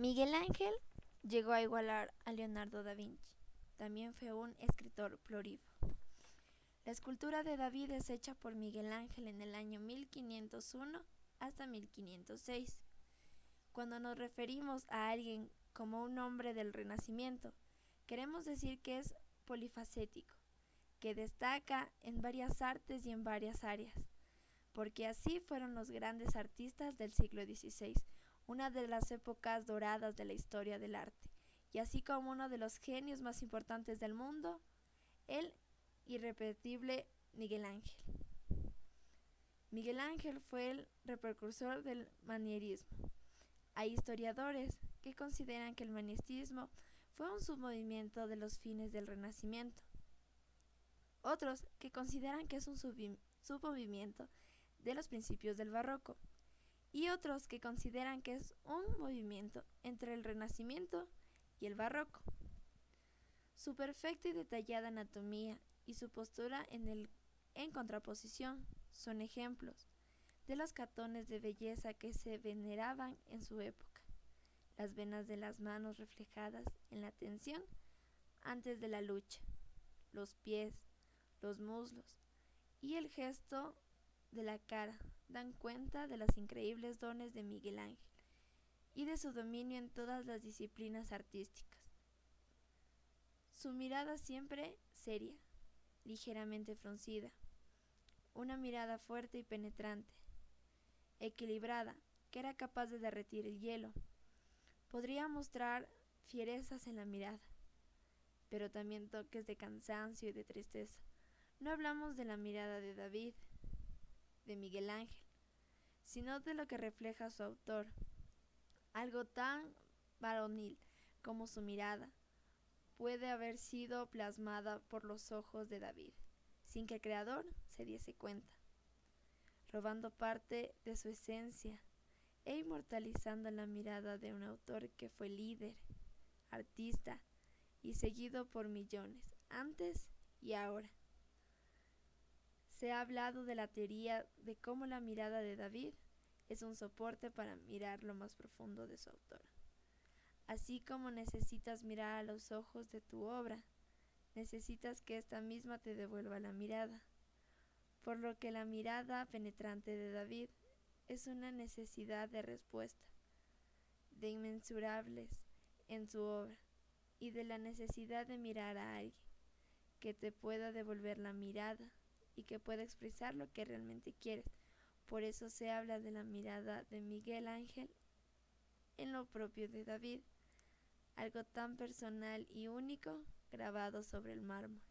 Miguel Ángel llegó a igualar a Leonardo da Vinci. También fue un escritor prolífico. La escultura de David es hecha por Miguel Ángel en el año 1501 hasta 1506. Cuando nos referimos a alguien como un hombre del Renacimiento, queremos decir que es polifacético, que destaca en varias artes y en varias áreas, porque así fueron los grandes artistas del siglo XVI, una de las épocas doradas de la historia del arte, y así como uno de los genios más importantes del mundo, el irrepetible Miguel Ángel. Miguel Ángel fue el repercursor del manierismo. Hay historiadores que consideran que el manierismo fue un submovimiento de los fines del Renacimiento. Otros que consideran que es un submovimiento de los principios del barroco. Y otros que consideran que es un movimiento entre el Renacimiento y el barroco. Su perfecta y detallada anatomía y su postura en, en contraposición son ejemplos de los catones de belleza que se veneraban en su época. Las venas de las manos reflejadas en la tensión antes de la lucha, los pies, los muslos y el gesto de la cara dan cuenta de los increíbles dones de Miguel Ángel y de su dominio en todas las disciplinas artísticas. Su mirada siempre seria, ligeramente fruncida, una mirada fuerte y penetrante, equilibrada, que era capaz de derretir el hielo. Podría mostrar fierezas en la mirada, pero también toques de cansancio y de tristeza. No hablamos de la mirada de David, de Miguel Ángel, sino de lo que refleja su autor, algo tan varonil como su mirada, puede haber sido plasmada por los ojos de David, sin que el Creador se diese cuenta, robando parte de su esencia e inmortalizando la mirada de un autor que fue líder, artista y seguido por millones, antes y ahora. Se ha hablado de la teoría de cómo la mirada de David es un soporte para mirar lo más profundo de su autor. Así como necesitas mirar a los ojos de tu obra, necesitas que ésta misma te devuelva la mirada. Por lo que la mirada penetrante de David es una necesidad de respuesta, de inmensurables en su obra y de la necesidad de mirar a alguien que te pueda devolver la mirada y que pueda expresar lo que realmente quieres. Por eso se habla de la mirada de Miguel Ángel en lo propio de David, algo tan personal y único grabado sobre el mármol.